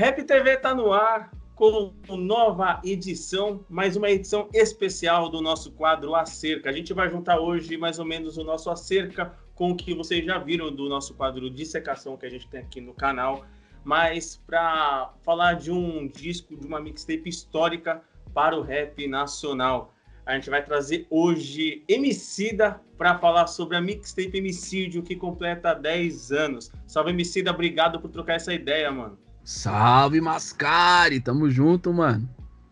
Rap TV tá no ar com nova edição, mais uma edição especial do nosso quadro Acerca. A gente vai juntar hoje mais ou menos o nosso Acerca com o que vocês já viram do nosso quadro Dissecação que a gente tem aqui no canal, mas para falar de um disco, de uma mixtape histórica para o rap nacional. A gente vai trazer hoje Emicida para falar sobre a mixtape Emicídio que completa 10 anos. Salve Emicida, obrigado por trocar essa ideia, mano. Salve Mascari, tamo junto, mano.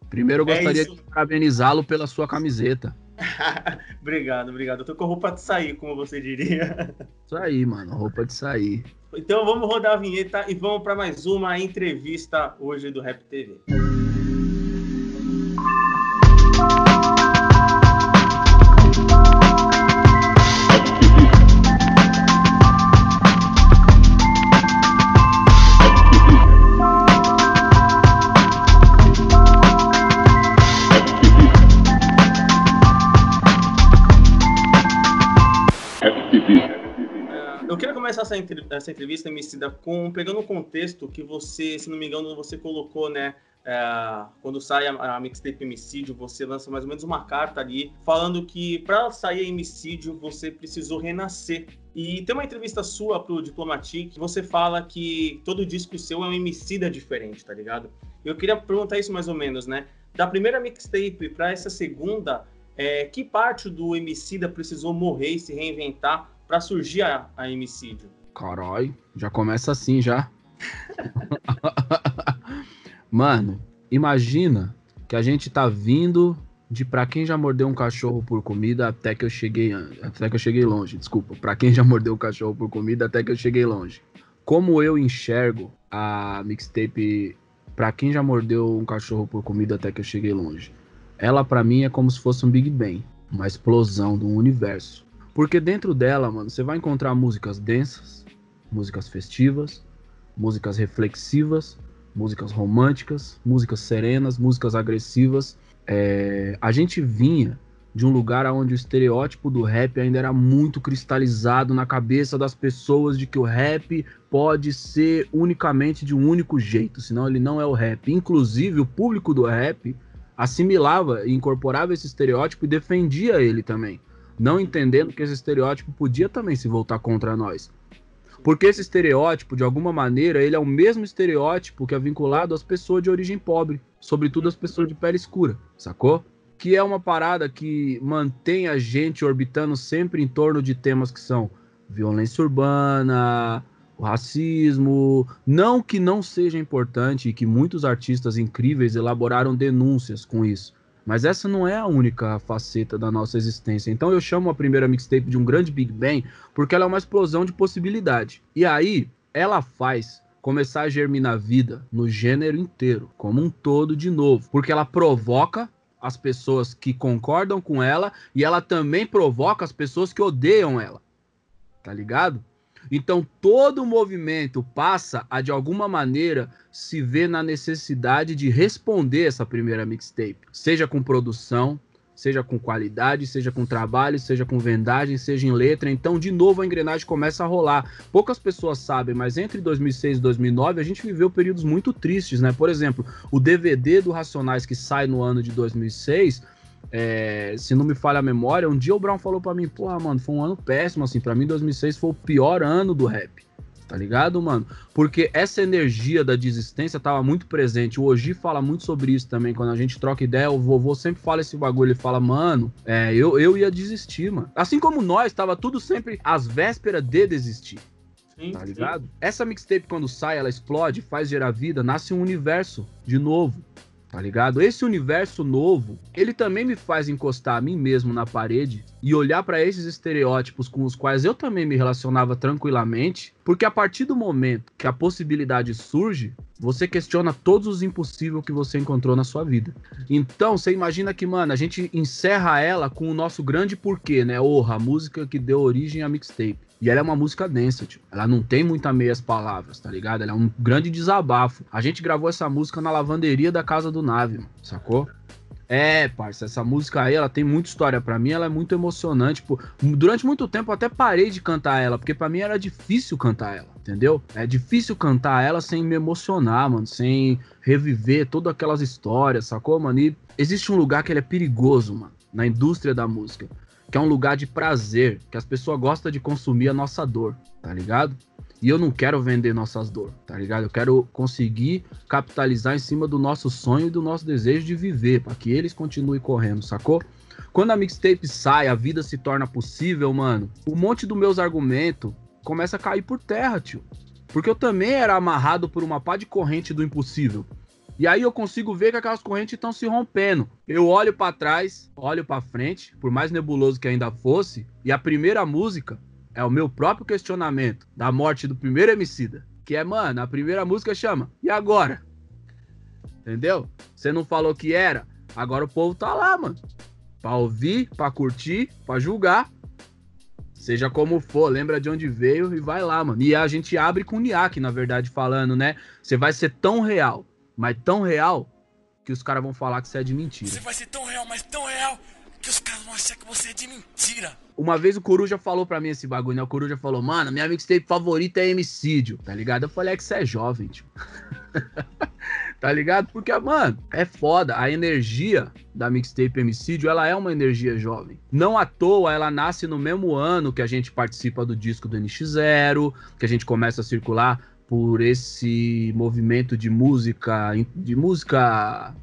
Primeiro eu é gostaria é de parabenizá-lo pela sua camiseta. obrigado, obrigado. Eu tô com roupa de sair, como você diria. Isso aí, mano, roupa de sair. Então vamos rodar a vinheta e vamos para mais uma entrevista hoje do Rap TV. Começar essa, essa entrevista, Emicida, com pegando um contexto que você, se não me engano, você colocou, né? É, quando sai a, a mixtape Emicídio, você lança mais ou menos uma carta ali falando que para sair a Emicídio você precisou renascer. E tem uma entrevista sua pro Diplomatic você fala que todo disco seu é um Emicida diferente, tá ligado? Eu queria perguntar isso mais ou menos, né? Da primeira mixtape para essa segunda, é, que parte do Emicida precisou morrer e se reinventar para surgir a, a Emicídio? Caralho, já começa assim já. Mano, imagina que a gente tá vindo de para quem já mordeu um cachorro por comida até que eu cheguei até que eu cheguei longe, desculpa, para quem já mordeu um cachorro por comida até que eu cheguei longe. Como eu enxergo a mixtape para quem já mordeu um cachorro por comida até que eu cheguei longe. Ela para mim é como se fosse um Big Bang, uma explosão do universo. Porque dentro dela, mano, você vai encontrar músicas densas, músicas festivas, músicas reflexivas, músicas românticas, músicas serenas, músicas agressivas. É... a gente vinha de um lugar onde o estereótipo do rap ainda era muito cristalizado na cabeça das pessoas de que o rap pode ser unicamente de um único jeito, senão ele não é o rap. Inclusive, o público do rap assimilava e incorporava esse estereótipo e defendia ele também não entendendo que esse estereótipo podia também se voltar contra nós. Porque esse estereótipo, de alguma maneira, ele é o mesmo estereótipo que é vinculado às pessoas de origem pobre, sobretudo as pessoas de pele escura, sacou? Que é uma parada que mantém a gente orbitando sempre em torno de temas que são violência urbana, o racismo. Não que não seja importante e que muitos artistas incríveis elaboraram denúncias com isso. Mas essa não é a única faceta da nossa existência. Então eu chamo a primeira mixtape de um grande Big Bang porque ela é uma explosão de possibilidade. E aí ela faz começar a germinar vida no gênero inteiro, como um todo de novo, porque ela provoca as pessoas que concordam com ela e ela também provoca as pessoas que odeiam ela. Tá ligado? Então todo movimento passa a de alguma maneira se ver na necessidade de responder essa primeira mixtape, seja com produção, seja com qualidade, seja com trabalho, seja com vendagem, seja em letra. Então, de novo, a engrenagem começa a rolar. Poucas pessoas sabem, mas entre 2006 e 2009 a gente viveu períodos muito tristes, né? Por exemplo, o DVD do Racionais que sai no ano de 2006 é, se não me falha a memória, um dia o Brown falou para mim, porra, mano, foi um ano péssimo, assim, para mim 2006 foi o pior ano do rap. Tá ligado, mano? Porque essa energia da desistência tava muito presente. O Oji fala muito sobre isso também. Quando a gente troca ideia, o vovô sempre fala esse bagulho. Ele fala, mano, é, eu, eu ia desistir, mano. Assim como nós, tava tudo sempre às vésperas de desistir. Sim, tá ligado? Sim. Essa mixtape, quando sai, ela explode, faz gerar vida, nasce um universo de novo tá ligado? Esse universo novo, ele também me faz encostar a mim mesmo na parede e olhar para esses estereótipos com os quais eu também me relacionava tranquilamente, porque a partir do momento que a possibilidade surge, você questiona todos os impossíveis que você encontrou na sua vida. Então, você imagina que, mano, a gente encerra ela com o nosso grande porquê, né? Orra, a música que deu origem à mixtape. E ela é uma música densa, tipo. Ela não tem muita meias palavras, tá ligado? Ela é um grande desabafo. A gente gravou essa música na lavanderia da casa do Nave, sacou? É, parça, essa música aí, ela tem muita história para mim, ela é muito emocionante, tipo, durante muito tempo eu até parei de cantar ela, porque para mim era difícil cantar ela entendeu? É difícil cantar ela sem me emocionar, mano, sem reviver todas aquelas histórias, sacou, mano? E existe um lugar que ele é perigoso, mano, na indústria da música, que é um lugar de prazer, que as pessoas gostam de consumir a nossa dor, tá ligado? E eu não quero vender nossas dores, tá ligado? Eu quero conseguir capitalizar em cima do nosso sonho e do nosso desejo de viver, para que eles continuem correndo, sacou? Quando a mixtape sai, a vida se torna possível, mano. Um monte dos meus argumentos começa a cair por terra, tio. Porque eu também era amarrado por uma pá de corrente do impossível. E aí eu consigo ver que aquelas correntes estão se rompendo. Eu olho para trás, olho para frente, por mais nebuloso que ainda fosse, e a primeira música é o meu próprio questionamento da morte do primeiro Emicida. Que é, mano, a primeira música chama E agora? Entendeu? Você não falou que era, agora o povo tá lá, mano. Pra ouvir, pra curtir, pra julgar. Seja como for, lembra de onde veio e vai lá, mano. E a gente abre com o Niak, na verdade, falando, né? Você vai ser tão real, mas tão real, que os caras vão falar que você é de mentira. Você vai ser tão real, mas tão real, que os caras vão achar que você é de mentira. Uma vez o Coruja falou pra mim esse bagulho, né? O Coruja falou, mano, minha mixtape favorita é Emicídio, tá ligado? Eu falei, é que você é jovem, tio. tá ligado? Porque, mano, é foda. A energia da mixtape Emicídio, ela é uma energia jovem. Não à toa, ela nasce no mesmo ano que a gente participa do disco do NX0, que a gente começa a circular por esse movimento de música, de música,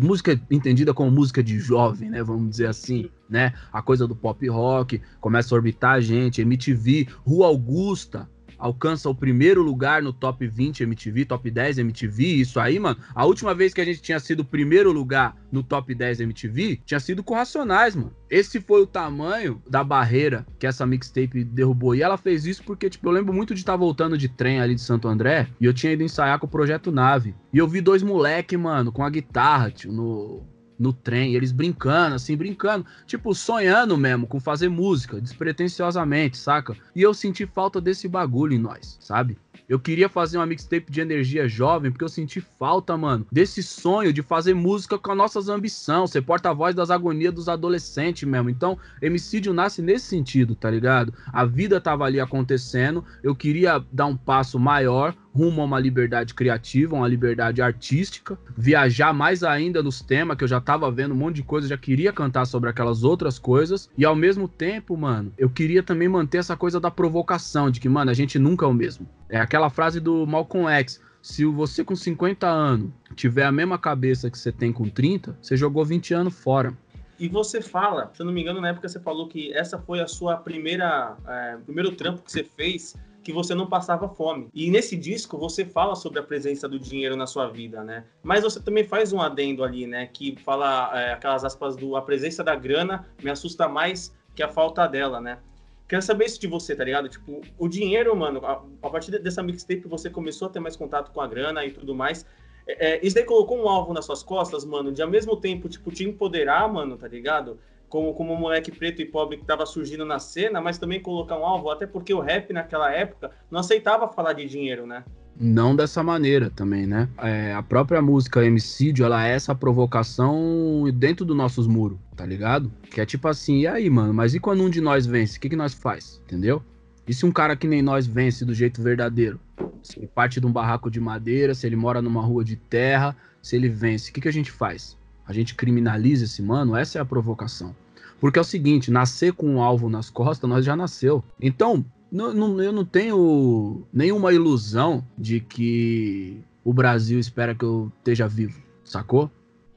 música entendida como música de jovem, né? Vamos dizer assim, né? A coisa do pop rock começa a orbitar a gente, MTV, Rua Augusta, alcança o primeiro lugar no top 20 MTV, top 10 MTV, isso aí, mano. A última vez que a gente tinha sido o primeiro lugar no top 10 MTV, tinha sido com Racionais, mano. Esse foi o tamanho da barreira que essa mixtape derrubou. E ela fez isso porque, tipo, eu lembro muito de estar tá voltando de trem ali de Santo André e eu tinha ido ensaiar com o Projeto Nave. E eu vi dois moleque, mano, com a guitarra, tio, no, no trem, eles brincando, assim, brincando, tipo, sonhando mesmo com fazer música, despretensiosamente, saca? E eu senti falta desse bagulho em nós, sabe? Eu queria fazer uma mixtape de energia jovem, porque eu senti falta, mano, desse sonho de fazer música com as nossas ambições, ser porta-voz das agonias dos adolescentes mesmo. Então, Emicídio nasce nesse sentido, tá ligado? A vida tava ali acontecendo, eu queria dar um passo maior, rumo a uma liberdade criativa, uma liberdade artística, viajar mais ainda nos temas que eu já tava vendo um monte de coisa, já queria cantar sobre aquelas outras coisas e ao mesmo tempo, mano, eu queria também manter essa coisa da provocação de que, mano, a gente nunca é o mesmo. É aquela frase do Malcolm X, se você com 50 anos tiver a mesma cabeça que você tem com 30, você jogou 20 anos fora. E você fala, se eu não me engano, na época você falou que essa foi a sua primeira, é, primeiro trampo que você fez que você não passava fome. E nesse disco você fala sobre a presença do dinheiro na sua vida, né? Mas você também faz um adendo ali, né? Que fala é, aquelas aspas do a presença da grana me assusta mais que a falta dela, né? Quero saber isso de você, tá ligado? Tipo, o dinheiro, mano, a, a partir dessa mixtape você começou a ter mais contato com a grana e tudo mais. É, é isso daí colocou um alvo nas suas costas, mano, de ao mesmo tempo, tipo, te empoderar, mano, tá ligado? como, como um moleque preto e pobre que estava surgindo na cena, mas também colocar um alvo, até porque o rap naquela época não aceitava falar de dinheiro, né? Não dessa maneira também, né? É, a própria música Emicídio, ela é essa provocação dentro dos nossos muros, tá ligado? Que é tipo assim, e aí, mano, mas e quando um de nós vence, o que, que nós faz? Entendeu? E se um cara que nem nós vence do jeito verdadeiro? Se ele parte de um barraco de madeira, se ele mora numa rua de terra, se ele vence, o que, que a gente faz? A gente criminaliza esse mano? Essa é a provocação. Porque é o seguinte, nascer com um alvo nas costas, nós já nasceu. Então, não, não, eu não tenho nenhuma ilusão de que o Brasil espera que eu esteja vivo, sacou?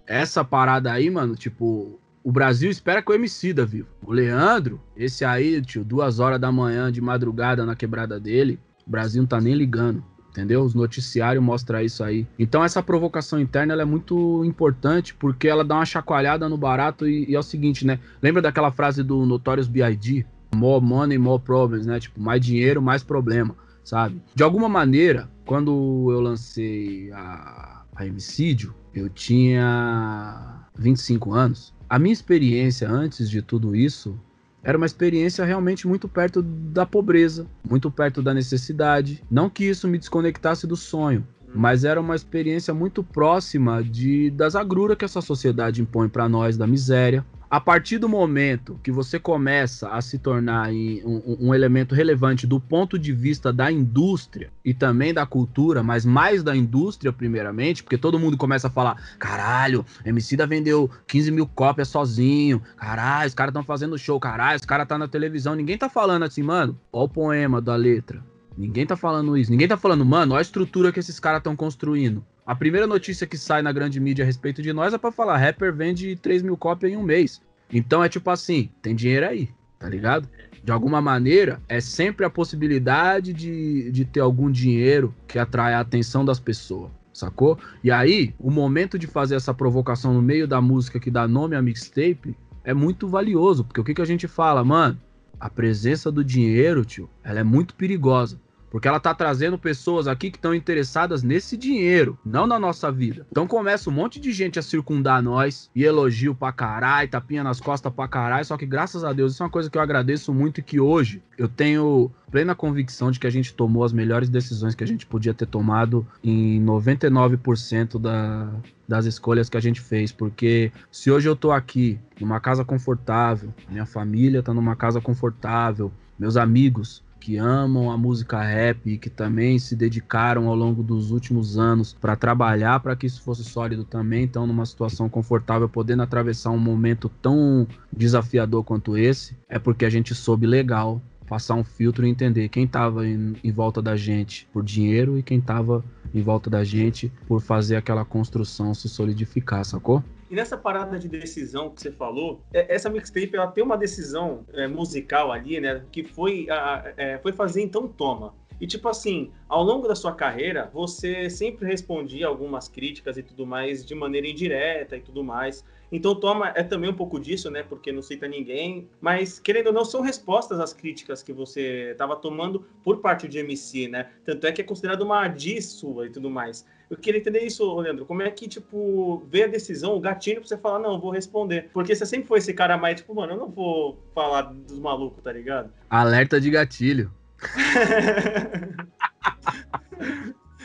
Essa parada aí, mano, tipo, o Brasil espera que o Emicida vivo. O Leandro, esse aí, tio, duas horas da manhã de madrugada na quebrada dele, o Brasil não tá nem ligando entendeu? Os noticiários mostram isso aí. Então essa provocação interna é muito importante porque ela dá uma chacoalhada no barato e, e, é o seguinte, né? Lembra daquela frase do Notorious B.I.D.? More money, more problems, né? Tipo, mais dinheiro, mais problema, sabe? De alguma maneira, quando eu lancei a, a Emicídio, eu tinha 25 anos. A minha experiência antes de tudo isso era uma experiência realmente muito perto da pobreza, muito perto da necessidade. Não que isso me desconectasse do sonho, mas era uma experiência muito próxima de das agruras que essa sociedade impõe para nós, da miséria. A partir do momento que você começa a se tornar um, um, elemento relevante do ponto de vista da indústria e também da cultura, mas mais da indústria primeiramente, porque todo mundo começa a falar: caralho, Emicida vendeu 15 mil cópias sozinho, caralho, os caras estão fazendo show, caralho, os caras tá na televisão. Ninguém tá falando assim, mano, ó o poema da letra. Ninguém tá falando isso. Ninguém tá falando, mano, olha a estrutura que esses caras estão construindo. A primeira notícia que sai na grande mídia a respeito de nós é para falar: rapper vende 3 mil cópias em um mês. Então é tipo assim: tem dinheiro aí, tá ligado? De alguma maneira, é sempre a possibilidade de, de ter algum dinheiro que atrai a atenção das pessoas, sacou? E aí, o momento de fazer essa provocação no meio da música que dá nome à mixtape é muito valioso, porque o que, que a gente fala, mano? A presença do dinheiro, tio, ela é muito perigosa. Porque ela tá trazendo pessoas aqui que estão interessadas nesse dinheiro, não na nossa vida. Então começa um monte de gente a circundar nós e elogio pra caralho, tapinha nas costas pra caralho. Só que graças a Deus, isso é uma coisa que eu agradeço muito e que hoje eu tenho plena convicção de que a gente tomou as melhores decisões que a gente podia ter tomado em 99% da, das escolhas que a gente fez, porque se hoje eu tô aqui numa casa confortável, minha família tá numa casa confortável, meus amigos que amam a música rap e que também se dedicaram ao longo dos últimos anos para trabalhar para que isso fosse sólido também, estão numa situação confortável, podendo atravessar um momento tão desafiador quanto esse, é porque a gente soube legal passar um filtro e entender quem estava em, em, volta da gente por dinheiro e quem estava em volta da gente por fazer aquela construção se solidificar, sacou? E nessa parada de decisão que você falou, é, essa mixtape ela tem uma decisão é, musical ali, né? Que foi, a, é, foi fazer então toma. E tipo assim, ao longo da sua carreira, você sempre respondia algumas críticas e tudo mais de maneira indireta e tudo mais. Então Toma é também um pouco disso, né? Porque não cita ninguém. Mas, querendo ou não, são respostas às críticas que você estava tomando por parte de MC, né? Tanto é que é considerado uma diss sua e tudo mais. Eu queria entender isso, Leandro. Como é que, tipo, vê a decisão, o gatinho pra você falar, não, eu vou responder. Porque você sempre foi esse cara mais, tipo, mano, eu não vou falar dos malucos, tá ligado? Alerta de gatilho.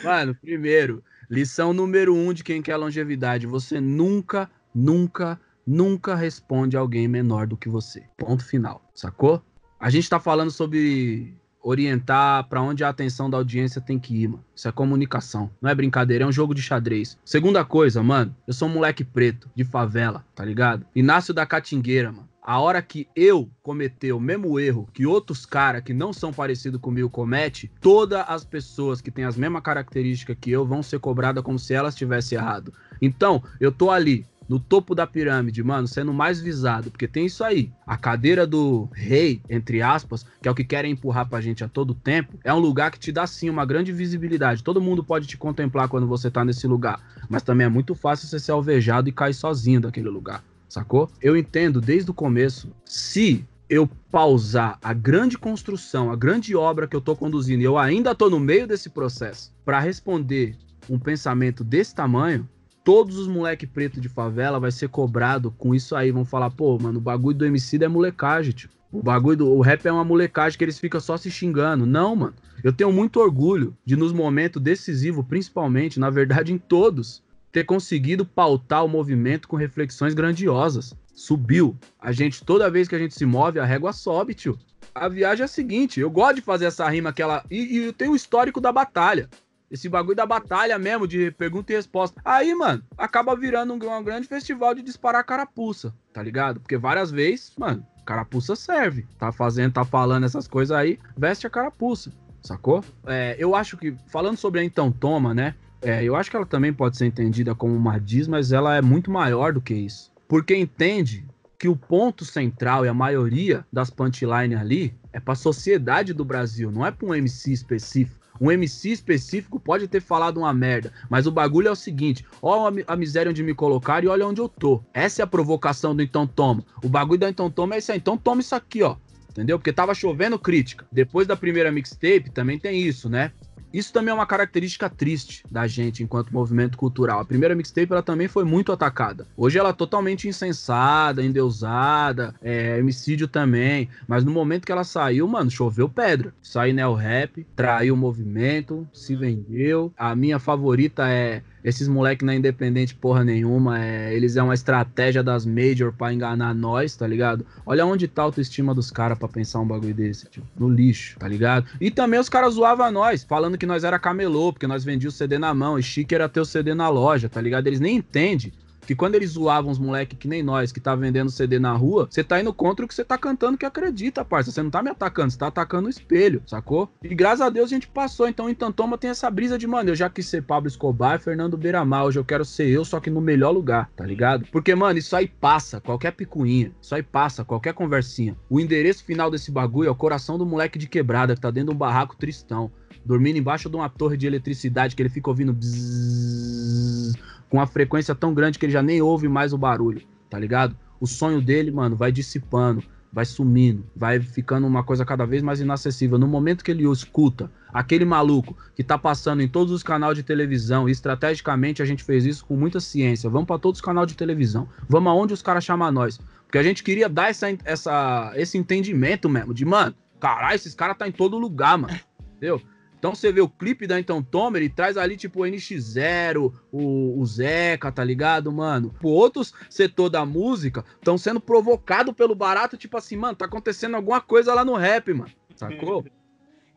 Mano, primeiro, lição número um de quem quer longevidade: você nunca, nunca, nunca responde a alguém menor do que você. Ponto final, sacou? A gente tá falando sobre orientar para onde a atenção da audiência tem que ir, mano. Isso é comunicação. Não é brincadeira, é um jogo de xadrez. Segunda coisa, mano, eu sou um moleque preto, de favela, tá ligado? Inácio da Catingueira, mano. A hora que eu cometer o mesmo erro que outros caras que não são parecidos comigo comete, todas as pessoas que têm as mesmas características que eu vão ser cobradas como se elas tivessem errado. Então, eu tô ali, no topo da pirâmide, mano, sendo mais visado, porque tem isso aí. A cadeira do rei, entre aspas, que é o que querem empurrar pra gente a todo tempo, é um lugar que te dá sim uma grande visibilidade. Todo mundo pode te contemplar quando você tá nesse lugar, mas também é muito fácil você ser alvejado e cair sozinho daquele lugar, sacou? Eu entendo desde o começo, se eu pausar a grande construção, a grande obra que eu tô conduzindo, e eu ainda tô no meio desse processo, para responder um pensamento desse tamanho, todos os moleque preto de favela vai ser cobrado com isso aí. Vão falar, pô, mano, o bagulho do MC é molecagem, tipo. O bagulho do o rap é uma molecagem que eles ficam só se xingando. Não, mano. Eu tenho muito orgulho de, nos momentos decisivos, principalmente, na verdade, em todos, ter conseguido pautar o movimento com reflexões grandiosas. Subiu. A gente, toda vez que a gente se move, a régua sobe, tio. A viagem é a seguinte: eu gosto de fazer essa rima, aquela. E, e eu tenho o histórico da batalha. Esse bagulho da batalha mesmo, de pergunta e resposta. Aí, mano, acaba virando um, um grande festival de disparar carapuça, tá ligado? Porque várias vezes, mano, carapuça serve. Tá fazendo, tá falando essas coisas aí, veste a carapuça, sacou? É, eu acho que, falando sobre a Então Toma, né? É, eu acho que ela também pode ser entendida como uma diz, mas ela é muito maior do que isso. Porque entende que o ponto central e a maioria das punchlines ali é para a sociedade do Brasil, não é para um MC específico. Um MC específico pode ter falado uma merda, mas o bagulho é o seguinte: olha a miséria onde me colocaram e olha onde eu tô. Essa é a provocação do então toma. O bagulho do então toma é isso aí. Então toma isso aqui, ó. Entendeu? Porque tava chovendo crítica. Depois da primeira mixtape também tem isso, né? Isso também é uma característica triste da gente enquanto movimento cultural. A primeira mixtape ela também foi muito atacada. Hoje ela é totalmente insensada, endeusada, é, homicídio também. Mas no momento que ela saiu, mano, choveu pedra. Saiu neo rap, traiu o movimento, se vendeu. A minha favorita é Esses moleque não é independente porra nenhuma. É, eles é uma estratégia das Major pra enganar nós, tá ligado? Olha onde tá a autoestima dos caras pra pensar um bagulho desse, tipo, no lixo, tá ligado? E também os caras zoavam nós, falando que nós era camelô, porque nós vendíamos CD na mão, e chique era ter o CD na loja, tá ligado? Eles nem entendem que quando eles zoavam os moleques que nem nós, que tá vendendo CD na rua, você tá indo contra o que você tá cantando que acredita, parça. Você não tá me atacando, você tá atacando o espelho, sacou? E graças a Deus a gente passou. Então em Tantoma tem essa brisa de, mano, eu já quis ser Pablo Escobar e Fernando Beiramar. Hoje eu quero ser eu, só que no melhor lugar, tá ligado? Porque, mano, isso aí passa, qualquer picuinha. Isso aí passa, qualquer conversinha. O endereço final desse bagulho é o coração do moleque de quebrada que tá dentro de um barraco tristão dormindo embaixo de uma torre de eletricidade que ele fica ouvindo bzzz, com uma frequência tão grande que ele já nem ouve mais o barulho, tá ligado? O sonho dele, mano, vai dissipando, vai sumindo, vai ficando uma coisa cada vez mais inacessível. No momento que ele escuta aquele maluco que tá passando em todos os canais de televisão, e estrategicamente a gente fez isso com muita ciência. Vamos para todos os canais de televisão. Vamos aonde os caras chamam nós. Porque a gente queria dar essa, essa, esse entendimento mesmo, de, mano, caralho, esses caras tá em todo lugar, mano. Entendeu? Então você vê o clipe da Então Tomer e traz ali tipo o NX0, o, o Zeca, tá ligado, mano? Por outros setor da música estão sendo provocados pelo barato, tipo assim, mano, tá acontecendo alguma coisa lá no rap, mano. Sacou?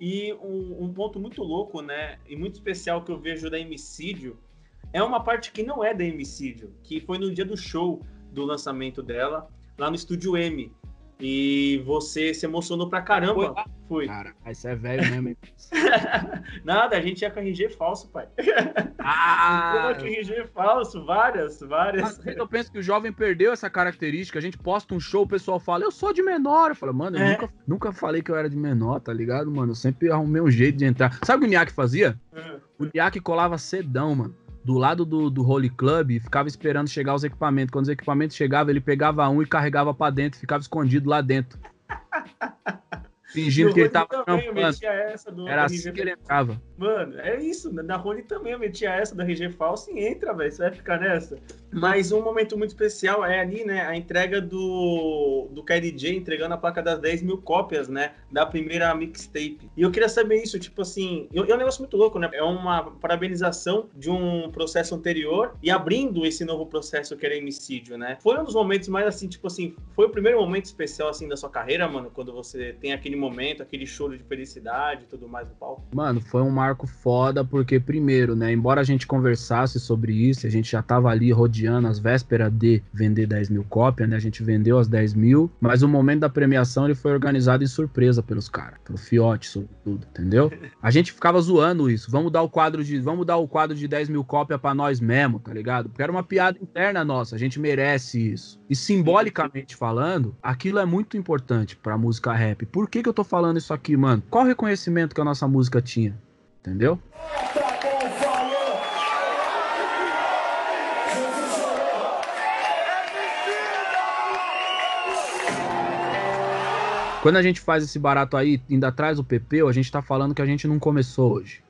E um, um, ponto muito louco, né? E muito especial que eu vejo da Emicídio é uma parte que não é da Emicídio, que foi no dia do show do lançamento dela, lá no Estúdio M. E você se emocionou pra caramba. Foi. Fui. Cara, isso é velho mesmo. Nada, a gente ia com RG falso, pai. Ah! com RG falso, várias, várias. Mas, eu penso que o jovem perdeu essa característica. A gente posta um show, o pessoal fala, eu sou de menor. Eu falo, mano, eu é. nunca, nunca falei que eu era de menor, tá ligado, mano? Eu sempre arrumei um jeito de entrar. Sabe o que o Niak fazia? É. O Niak colava cedão, mano do lado do, do Holy Club ficava esperando chegar os equipamentos. Quando os equipamentos chegavam, ele pegava um e carregava para dentro, ficava escondido lá dentro. Fingindo que ele tava trampando. Era assim que ele entrava. Mano, é isso. Na Rony também eu metia essa da RG falso e entra, velho. Você vai ficar nessa. Mas um momento muito especial é ali, né? A entrega do, do KDJ entregando a placa das 10 mil cópias, né? Da primeira mixtape. E eu queria saber isso, tipo assim. É um negócio muito louco, né? É uma parabenização de um processo anterior e abrindo esse novo processo que era homicídio, né? Foi um dos momentos mais assim, tipo assim. Foi o primeiro momento especial, assim, da sua carreira, mano? Quando você tem aquele momento, aquele choro de felicidade e tudo mais no palco? Mano, foi um marco foda, porque, primeiro, né? Embora a gente conversasse sobre isso, a gente já tava ali rodeando as vésperas de vender 10 mil cópias, né? A gente vendeu as 10 mil, mas o momento da premiação ele foi organizado em surpresa pelos caras, pelo Fiote, sobretudo, entendeu? A gente ficava zoando isso. Vamos dar o quadro de. Vamos dar o quadro de 10 mil cópias pra nós mesmo, tá ligado? Porque era uma piada interna nossa, a gente merece isso. E simbolicamente falando, aquilo é muito importante pra música rap. Por que, que eu tô falando isso aqui, mano? Qual reconhecimento que a nossa música tinha? Entendeu? Quando a gente faz esse barato aí, ainda atrás do Pepeu, a gente tá falando que a gente não começou hoje.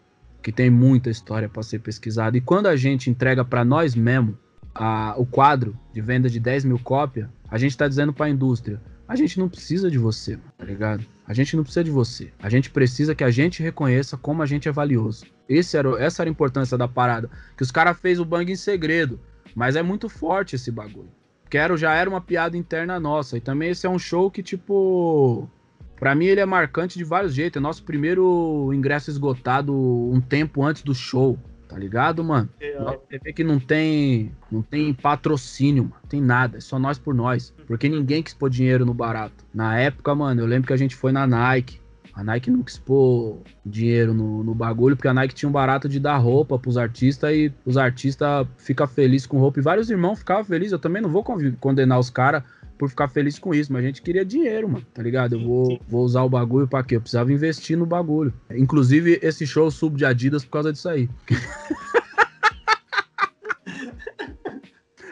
Que tem muita história para ser pesquisada. E quando a gente entrega para nós mesmo a, o quadro de venda de 10 mil cópias, a gente tá dizendo para a indústria: a gente não precisa de você, tá ligado? A gente não precisa de você. A gente precisa que a gente reconheça como a gente é valioso. Esse era, essa era a importância da parada. Que os caras fez o bang em segredo. Mas é muito forte esse bagulho. Quero já era uma piada interna nossa. E também esse é um show que, tipo. Pra mim, ele é marcante de vários jeitos. É nosso primeiro ingresso esgotado um tempo antes do show. Tá ligado, mano? É, Você vê que não tem, não tem patrocínio, mano. Tem nada. É só nós por nós. Porque ninguém quis pôr dinheiro no barato. Na época, mano, eu lembro que a gente foi na Nike. A Nike não quis pôr dinheiro no, no bagulho, porque a Nike tinha um barato de dar roupa pros artistas e os artistas ficam felizes com roupa. E vários irmãos ficavam felizes. Eu também não vou condenar os caras por ficar feliz com isso, mas a gente queria dinheiro, mano, tá ligado? Eu vou, vou usar o bagulho pra quê? Eu precisava investir no bagulho. Inclusive, esse show sub de Adidas por causa disso aí.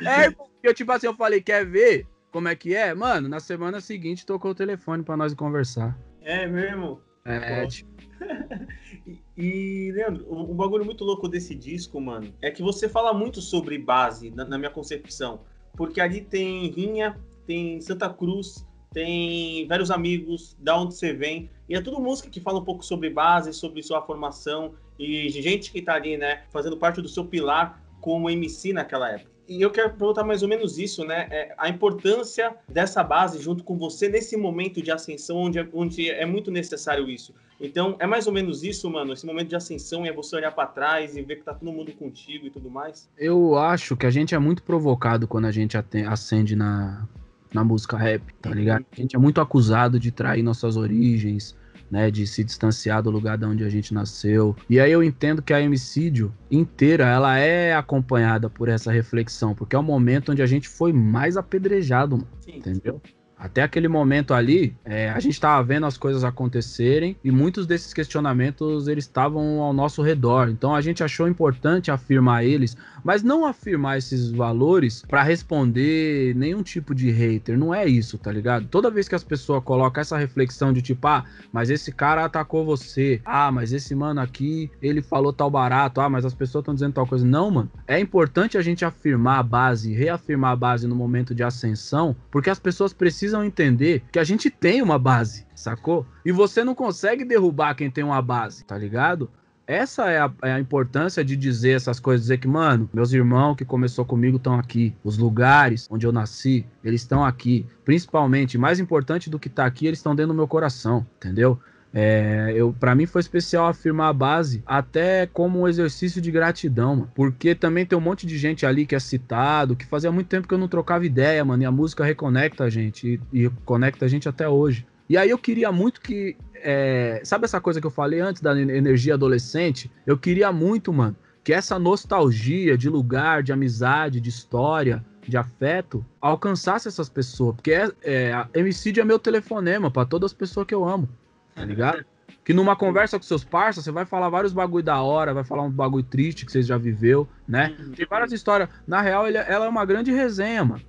é, eu tipo assim, eu falei, quer ver como é que é? Mano, na semana seguinte tocou o telefone pra nós conversar. É mesmo? É, tipo... e, Leandro, um, um, bagulho muito louco desse disco, mano, é que você fala muito sobre base, na, na minha concepção. Porque ali tem rinha, tem Santa Cruz, tem vários amigos, da onde você vem. E é tudo música que fala um pouco sobre base, sobre sua formação e gente que tá ali, né, fazendo parte do seu pilar como MC naquela época. E eu quero perguntar mais ou menos isso, né? É, a importância dessa base junto com você nesse momento de ascensão, onde é, onde é muito necessário isso. Então, é mais ou menos isso, mano. Esse momento de ascensão é você olhar para trás e ver que tá todo mundo contigo e tudo mais. Eu acho que a gente é muito provocado quando a gente acende na, na música rap, tá ligado? A gente é muito acusado de trair nossas origens, né, de se distanciar do lugar de onde a gente nasceu. E aí eu entendo que a Emicídio inteira, ela é acompanhada por essa reflexão, porque é o momento onde a gente foi mais apedrejado, Sim. entendeu? Até aquele momento ali, é, a gente estava vendo as coisas acontecerem e muitos desses questionamentos eles estavam ao nosso redor. Então a gente achou importante afirmar eles, mas não afirmar esses valores para responder nenhum tipo de hater. Não é isso, tá ligado? Toda vez que as pessoas colocam essa reflexão de tipo, ah, mas esse cara atacou você. Ah, mas esse mano aqui, ele falou tal barato. Ah, mas as pessoas estão dizendo tal coisa. Não, mano. É importante a gente afirmar a base, reafirmar a base no momento de ascensão, porque as pessoas precisam entender que a gente tem uma base, sacou? E você não consegue derrubar quem tem uma base, tá ligado? Essa é a, é a, importância de dizer essas coisas, dizer que, mano, meus irmãos que começou comigo estão aqui. Os lugares onde eu nasci, eles estão aqui. Principalmente, mais importante do que tá aqui, eles estão dentro do meu coração, entendeu? É, eu, para mim foi especial afirmar a base, até como um exercício de gratidão, mano, porque também tem um monte de gente ali que é citado, que fazia muito tempo que eu não trocava ideia, mano, e a música reconecta a gente e, e conecta a gente até hoje. E aí eu queria muito que é, sabe essa coisa que eu falei antes da energia adolescente? Eu queria muito, mano, que essa nostalgia de lugar, de amizade, de história, de afeto, alcançasse essas pessoas. Porque é, é, é meu telefonema para todas as pessoas que eu amo, tá ligado? Que numa conversa com seus parceiros, você vai falar vários bagulho da hora, vai falar um bagulho triste que você já viveu, né? Uhum. Tem várias histórias. Na real, ele, ela é uma grande resenha, mano.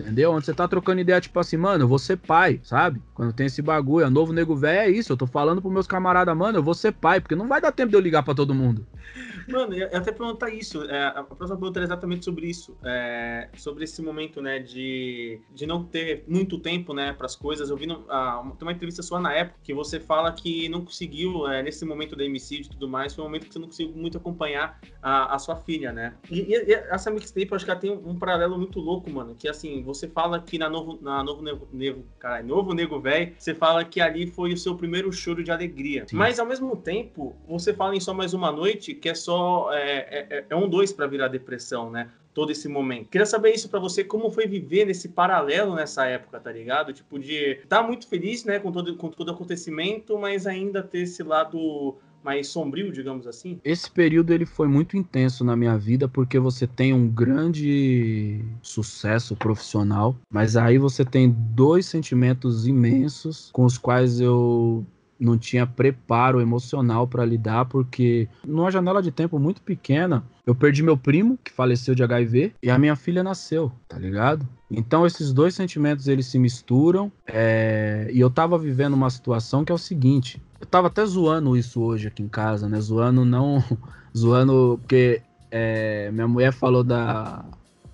Entendeu? Onde você tá trocando ideia, tipo assim, mano, eu vou ser pai, sabe? Quando tem esse bagulho, é novo nego velho, é isso. Eu tô falando pros meus camaradas, mano, eu vou ser pai, porque não vai dar tempo de eu ligar para todo mundo. Mano, eu até perguntar isso. É, a próxima pergunta é exatamente sobre isso. É, sobre esse momento, né, de, de não ter muito tempo, né, pras coisas. Eu vi no, ah, tem uma entrevista sua na época que você fala que não conseguiu, é, nesse momento da MC e tudo mais, foi um momento que você não conseguiu muito acompanhar a, a sua filha, né? E, e, essa mixtape, eu acho que ela tem um, um paralelo muito louco, mano. Que assim, você fala que na Novo, na novo Nego, Nego, caralho, novo Nego Velho, você fala que ali foi o seu primeiro choro de alegria. Sim. Mas ao mesmo tempo, você fala em Só Mais Uma Noite, que é só. É, é, é um dois para virar depressão, né? todo esse momento. Queria saber isso para você, como foi viver nesse paralelo nessa época, tá ligado? Tipo, de estar tá muito feliz, né, com todo, com todo acontecimento, mas ainda ter esse lado mais sombrio, digamos assim? Esse período ele foi muito intenso na minha vida porque você tem um grande sucesso profissional, mas aí você tem dois sentimentos imensos com os quais eu não tinha preparo emocional para lidar, porque numa janela de tempo muito pequena, eu perdi meu primo, que faleceu de HIV, e a minha filha nasceu, tá ligado? Então esses dois sentimentos eles se misturam, é... e eu tava vivendo uma situação que é o seguinte, eu tava até zoando isso hoje aqui em casa, né? Zoando não. Zoando. Porque é, minha mulher falou da.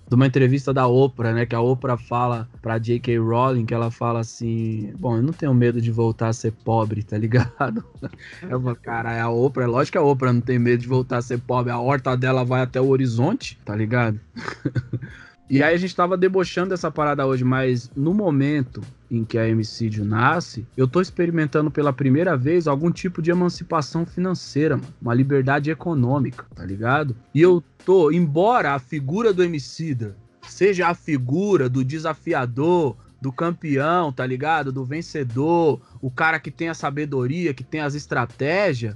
De uma entrevista da Oprah, né? Que a Oprah fala pra J.K. Rowling que ela fala assim: Bom, eu não tenho medo de voltar a ser pobre, tá ligado? Eu falo, cara, é a Oprah, é lógico que a Oprah não tem medo de voltar a ser pobre. A horta dela vai até o horizonte, tá ligado? E aí a gente tava debochando dessa parada hoje, mas no momento em que a Emicídio nasce, eu tô experimentando pela primeira vez algum tipo de emancipação financeira, mano. Uma liberdade econômica, tá ligado? E eu tô, embora a figura do Emicida seja a figura do desafiador, do campeão, tá ligado? Do vencedor, o cara que tem a sabedoria, que tem as estratégias,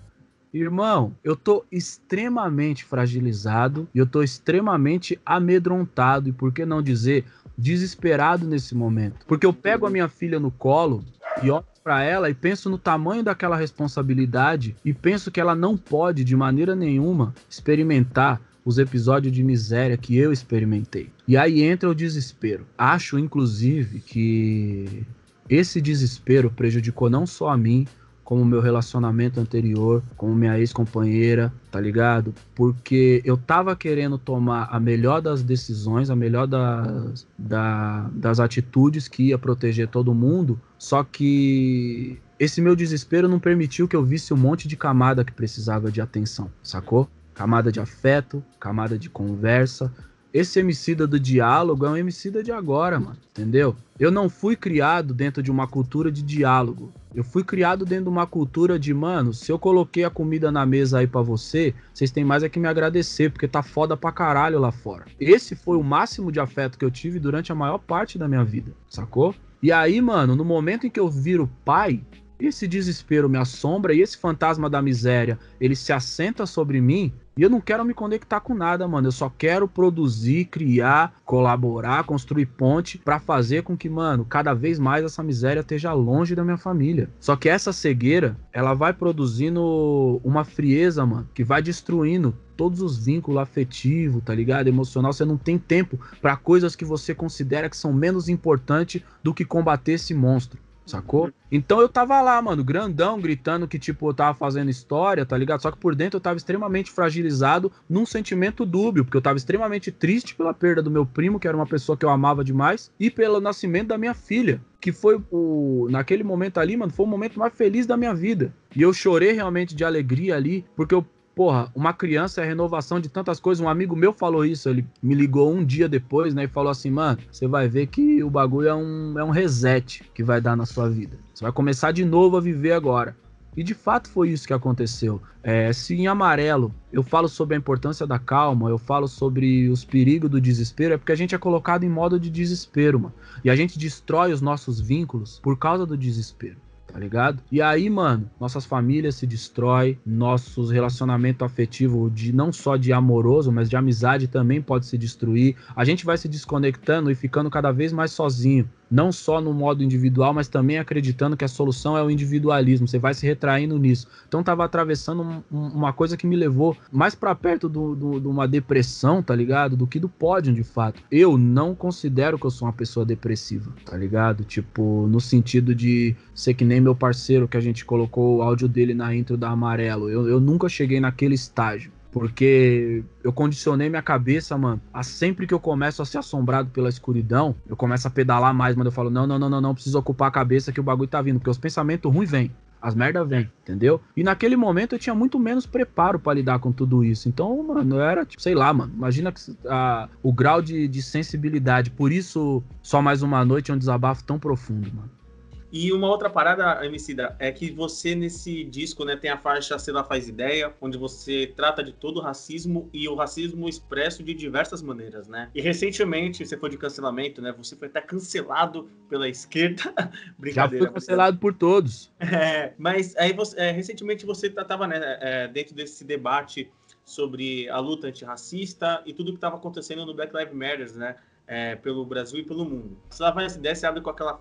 Irmão, eu tô extremamente fragilizado e eu tô extremamente amedrontado e por que não dizer desesperado nesse momento. Porque eu pego a minha filha no colo e olho para ela e penso no tamanho daquela responsabilidade e penso que ela não pode de maneira nenhuma experimentar os episódios de miséria que eu experimentei. E aí entra o desespero. Acho inclusive que esse desespero prejudicou não só a mim, como meu relacionamento anterior, como minha ex-companheira, tá ligado? Porque eu tava querendo tomar a melhor das decisões, a melhor das, da, das atitudes que ia proteger todo mundo, só que esse meu desespero não permitiu que eu visse um monte de camada que precisava de atenção, sacou? camada de afeto, camada de conversa, esse emicida do diálogo é um emicida de agora, mano, entendeu? Eu não fui criado dentro de uma cultura de diálogo. Eu fui criado dentro de uma cultura de, mano, se eu coloquei a comida na mesa aí para você, vocês têm mais é que me agradecer, porque tá foda pra caralho lá fora. Esse foi o máximo de afeto que eu tive durante a maior parte da minha vida, sacou? E aí, mano, no momento em que eu viro pai, esse desespero me assombra e esse fantasma da miséria, ele se assenta sobre mim e eu não quero me conectar com nada, mano. Eu só quero produzir, criar, colaborar, construir ponte para fazer com que, mano, cada vez mais essa miséria esteja longe da minha família. Só que essa cegueira, ela vai produzindo uma frieza, mano, que vai destruindo todos os vínculos afetivos, tá ligado? Emocional, você não tem tempo para coisas que você considera que são menos importantes do que combater esse monstro sacou? Então eu tava lá, mano, grandão, gritando que, tipo, eu tava fazendo história, tá ligado? Só que por dentro eu tava extremamente fragilizado num sentimento dúbio, porque eu tava extremamente triste pela perda do meu primo, que era uma pessoa que eu amava demais, e pelo nascimento da minha filha, que foi o. Naquele momento ali, mano, foi o momento mais feliz da minha vida. E eu chorei realmente de alegria ali, porque eu porra, uma criança é renovação de tantas coisas. Um amigo meu falou isso, ele me ligou um dia depois, né, e falou assim, mano, você vai ver que o bagulho é um, é um reset que vai dar na sua vida. Você vai começar de novo a viver agora. E de fato foi isso que aconteceu. É, se em amarelo eu falo sobre a importância da calma, eu falo sobre os perigos do desespero, é porque a gente é colocado em modo de desespero, mano. E a gente destrói os nossos vínculos por causa do desespero tá ligado? E aí, mano, nossas famílias se destrói, nossos relacionamento afetivo de não só de amoroso, mas de amizade também pode se destruir. A gente vai se desconectando e ficando cada vez mais sozinho não só no modo individual, mas também acreditando que a solução é o individualismo. Você vai se retraindo nisso. Então tava atravessando um, um, uma coisa que me levou mais para perto de uma depressão, tá ligado? Do que do pódio, de fato. Eu não considero que eu sou uma pessoa depressiva, tá ligado? Tipo, no sentido de ser que nem meu parceiro que a gente colocou o áudio dele na intro da Amarelo. Eu, eu nunca cheguei naquele estágio. Porque eu condicionei minha cabeça, mano, a sempre que eu começo a ser assombrado pela escuridão, eu começo a pedalar mais, mas eu falo, não, não, não, não, não, preciso ocupar a cabeça que o bagulho tá vindo, porque os pensamentos ruins vêm. As merda vêm, entendeu? E naquele momento eu tinha muito menos preparo para lidar com tudo isso. Então, mano, era, tipo, sei lá, mano. Imagina a, o grau de, de sensibilidade. Por isso, só mais uma noite é um desabafo tão profundo, mano. E uma outra parada, Emicida, é que você nesse disco, né, tem a faixa Se Lá Faz Ideia, onde você trata de todo o racismo e o racismo expresso de diversas maneiras, né? E recentemente, você foi de cancelamento, né? Você foi até cancelado pela esquerda. Brincadeira. Já foi cancelado por todos. É, mas aí você, é, recentemente você estava né, é, dentro desse debate sobre a luta antirracista e tudo que estava acontecendo no Black Lives Matter, né? É, pelo Brasil e pelo mundo. Se ela ideia, você abre com aquela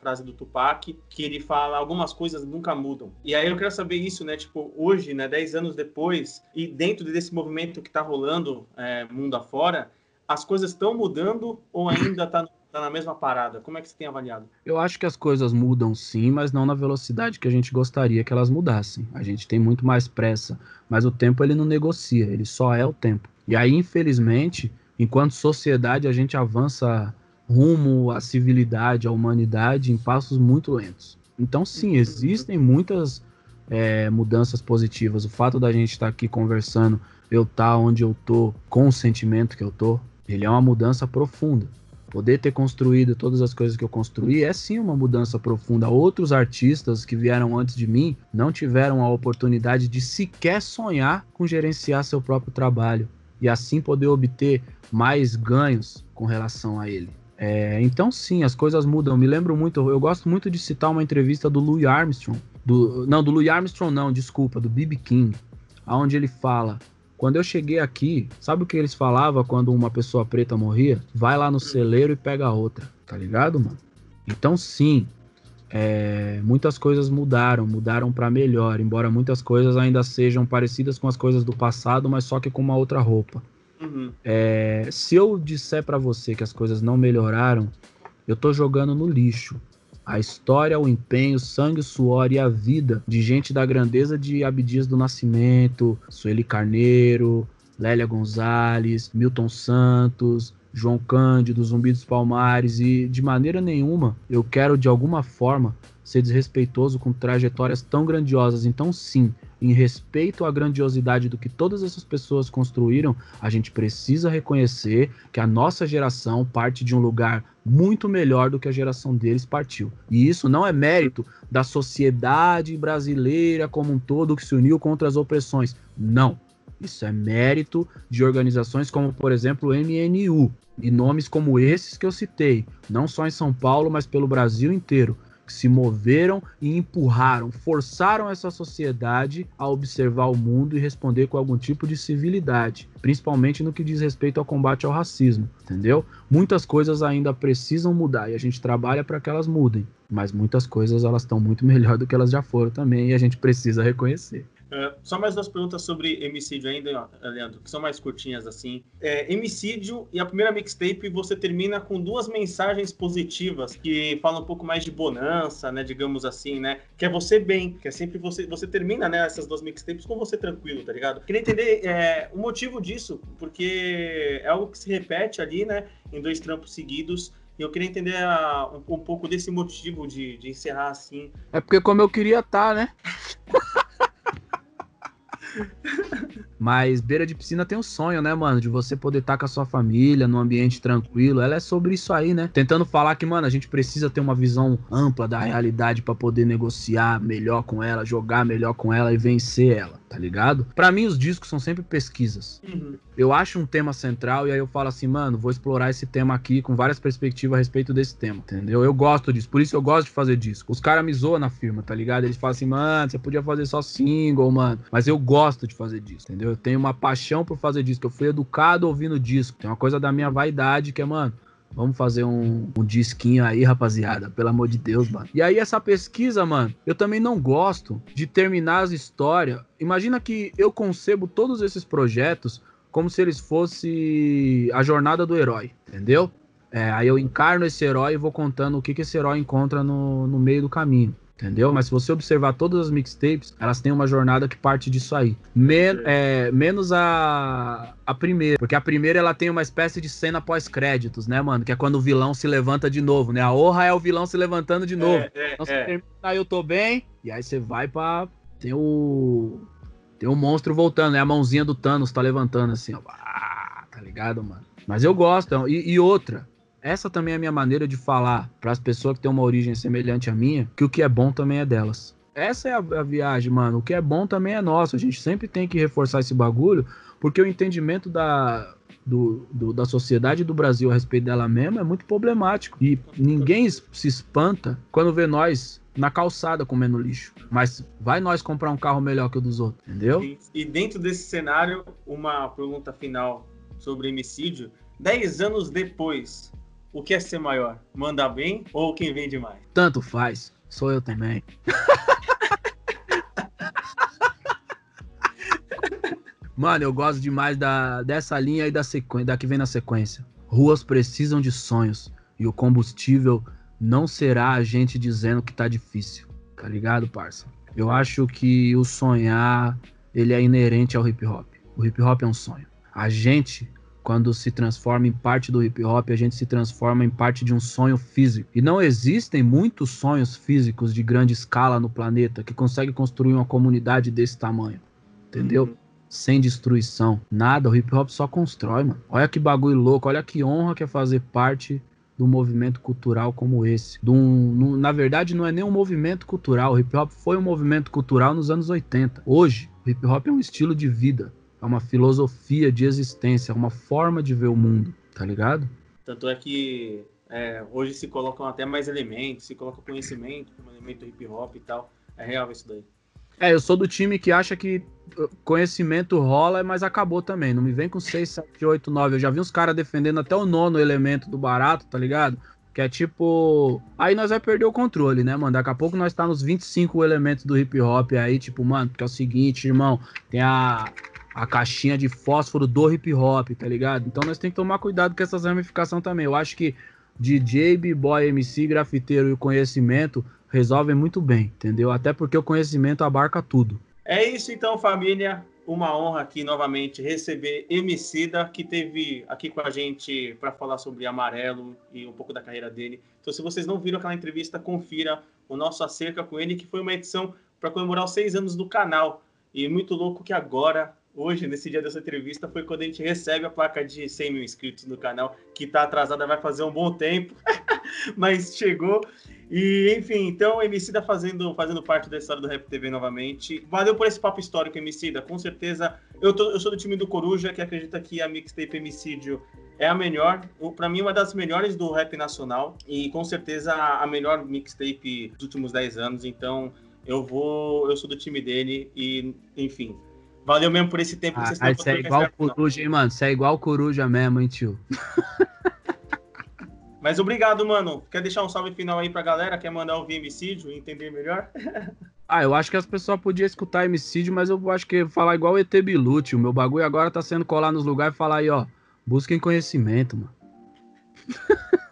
frase do Tupac, que ele fala algumas coisas nunca mudam. E aí eu quero saber isso, né? Tipo, hoje, né, 10 anos depois, e dentro desse movimento que está rolando é, mundo afora, as coisas estão mudando ou ainda está tá na mesma parada? Como é que você tem avaliado? Eu acho que as coisas mudam sim, mas não na velocidade que a gente gostaria que elas mudassem. A gente tem muito mais pressa, mas o tempo ele não negocia, ele só é o tempo. E aí, infelizmente, enquanto sociedade, a gente avança rumo à civilidade, à humanidade, em passos muito lentos. Então, sim, existem muitas é, mudanças positivas. O fato da gente estar tá aqui conversando, eu estar tá onde eu tô, com o sentimento que eu tô, ele é uma mudança profunda. Poder ter construído todas as coisas que eu construí é sim uma mudança profunda. Outros artistas que vieram antes de mim não tiveram a oportunidade de sequer sonhar com gerenciar seu próprio trabalho e assim poder obter mais ganhos com relação a ele. É, então sim, as coisas mudam. Me lembro muito, eu gosto muito de citar uma entrevista do Louis Armstrong, do, não, do Louis Armstrong não, desculpa, do B.B. King, aonde ele fala, quando eu cheguei aqui, sabe o que eles falavam quando uma pessoa preta morria? Vai lá no celeiro e pega outra, tá ligado, mano? Então sim, é, muitas coisas mudaram, mudaram para melhor, embora muitas coisas ainda sejam parecidas com as coisas do passado, mas só que com uma outra roupa. Uhum. É, se eu disser para você que as coisas não melhoraram, eu tô jogando no lixo. A história, o empenho, o sangue, o suor e a vida de gente da grandeza de Abdias do Nascimento, Sueli Carneiro, Lélia Gonzalez, Milton Santos, João Cândido, Zumbi dos Palmares e de maneira nenhuma eu quero de alguma forma ser desrespeitoso com trajetórias tão grandiosas. Então, sim, em respeito à grandiosidade do que todas essas pessoas construíram, a gente precisa reconhecer que a nossa geração parte de um lugar muito melhor do que a geração deles partiu. E isso não é mérito da sociedade brasileira como um todo que se uniu contra as opressões. Não. Isso é mérito de organizações como, por exemplo, o MNU e nomes como esses que eu citei, não só em São Paulo, mas pelo Brasil inteiro que se moveram e empurraram, forçaram essa sociedade a observar o mundo e responder com algum tipo de civilidade, principalmente no que diz respeito ao combate ao racismo, entendeu? Muitas coisas ainda precisam mudar e a gente trabalha para que elas mudem, mas muitas coisas elas estão muito melhor do que elas já foram também e a gente precisa reconhecer. Uh, só mais duas perguntas sobre Emicídio ainda, Leandro, que são mais curtinhas assim. É, Emicídio e a primeira mixtape você termina com duas mensagens positivas que falam um pouco mais de bonança, né, digamos assim, né? Que é você bem, que é sempre você, você termina, né, essas duas mixtapes com você tranquilo, tá ligado? Queria entender é, o motivo disso, porque é algo que se repete ali, né, em dois trampos seguidos. E eu queria entender a, um, um, pouco desse motivo de, de encerrar assim. É porque como eu queria estar, tá, né? Mas beira de piscina tem um sonho, né, mano? De você poder estar tá com a sua família num ambiente tranquilo. Ela é sobre isso aí, né? Tentando falar que, mano, a gente precisa ter uma visão ampla da realidade para poder negociar melhor com ela, jogar melhor com ela e vencer ela, tá ligado? Para mim, os discos são sempre pesquisas. Uhum. Eu acho um tema central e aí eu falo assim, mano, vou explorar esse tema aqui com várias perspectivas a respeito desse tema, entendeu? Eu gosto disso, por isso eu gosto de fazer disco. Os caras me zoam na firma, tá ligado? Eles falam assim, mano, você podia fazer só single, mano. Mas eu gosto de fazer disco, entendeu? Eu tenho uma paixão por fazer disco. Eu fui educado ouvindo disco. Tem uma coisa da minha vaidade que é, mano, Vamos fazer um, um, disquinho aí, rapaziada. Pelo amor de Deus, mano. E aí, essa pesquisa, mano, eu também não gosto de terminar as histórias. Imagina que eu concebo todos esses projetos como se eles fossem a jornada do herói, entendeu? É, aí eu encarno esse herói e vou contando o que, que esse herói encontra no, no meio do caminho entendeu? Mas se você observar todas as mixtapes, elas têm uma jornada que parte disso aí. Men é, menos a, a primeira, porque a primeira ela tem uma espécie de cena pós-créditos, né, mano? Que é quando o vilão se levanta de novo, né? A honra é o vilão se levantando de novo. É, é, então você é. termina, aí eu tô bem, e aí você vai pra. Tem o. Tem o monstro voltando, né? A mãozinha do Thanos tá levantando assim, ó. Ah, tá ligado, mano? Mas eu gosto. E, e outra, essa também é a minha maneira de falar para as pessoas que têm uma origem semelhante à minha, que o que é bom também é delas. Essa é a, a, viagem, mano. O que é bom também é nosso. A gente sempre tem que reforçar esse bagulho, porque o entendimento da, do, do, da sociedade do Brasil a respeito dela mesma é muito problemático. E ninguém se espanta quando vê nós na calçada comendo lixo. Mas vai nós comprar um carro melhor que o dos outros, entendeu? E, e dentro desse cenário, uma pergunta final sobre homicídio. Dez anos depois, o que é ser maior? Mandar bem ou quem vende mais? Tanto faz. Sou eu também. Mano, eu gosto demais da, dessa linha aí da sequência, da que vem na sequência. Ruas precisam de sonhos e o combustível não será a gente dizendo que tá difícil. Tá ligado, parça? Eu acho que o sonhar, ele é inerente ao hip hop. O hip hop é um sonho. A gente quando se transforma em parte do hip hop, a gente se transforma em parte de um sonho físico. E não existem muitos sonhos físicos de grande escala no planeta que conseguem construir uma comunidade desse tamanho. Entendeu? Uhum. Sem destruição. Nada, o hip hop só constrói, mano. Olha que bagulho louco, olha que honra que é fazer parte de um movimento cultural como esse. De um, na verdade, não é nem um movimento cultural. O hip hop foi um movimento cultural nos anos 80. Hoje, o hip hop é um estilo de vida é uma filosofia de existência, é uma forma de ver o mundo, tá ligado? Tanto é que é, hoje se colocam até mais elementos, se coloca conhecimento como elemento hip hop e tal. É real isso daí. É, eu sou do time que acha que uh, conhecimento rola, mas acabou também. Não me vem com 6, 7, 8, 9. Eu já vi uns caras defendendo até o nono elemento do barato, tá ligado? Que é tipo. Aí nós vai perder o controle, né, mano? Daqui a pouco nós tá nos 25 elementos do hip hop aí, tipo, mano, porque é o seguinte, irmão, tem a, a caixinha de fósforo do hip hop, tá ligado? Então nós temos que tomar cuidado com essas ramificações também. Eu acho que DJ, B-Boy, MC, grafiteiro e conhecimento resolvem muito bem, entendeu? Até porque o conhecimento abarca tudo. É isso então, família. Uma honra aqui novamente receber Emicida, que teve aqui com a gente para falar sobre Amarelo e um pouco da carreira dele. Então, se vocês não viram aquela entrevista, confira o nosso acerca com ele, que foi uma edição para comemorar os seis anos do canal. E muito louco que agora, hoje, nesse dia dessa entrevista, foi quando a gente recebe a placa de 100 mil inscritos no canal, que tá atrasada, vai fazer um bom tempo, mas chegou. E, enfim, então, Emicida fazendo, fazendo parte da história do Rap TV novamente. Valeu por esse papo histórico, Emicida. Com certeza, eu, tô, eu sou do time do Coruja, que acredita que a mixtape Emicídio é a melhor, para mim, uma das melhores do rap nacional. E, com certeza, a melhor mixtape dos últimos 10 anos. Então, eu vou, eu sou do time dele e, enfim. Valeu mesmo por esse tempo ah, que vocês estão Você é igual coruja, hein, mano? Você é igual coruja mesmo, hein, tio? Mas obrigado, mano. Quer deixar um salve final aí pra galera? Quer mandar ouvir Emicídio e entender melhor? ah, eu acho que as pessoas podiam escutar Emicídio, mas eu acho que falar igual o ET Bilu, O meu bagulho agora tá sendo colar nos lugares e falar aí, ó. Busquem conhecimento, mano.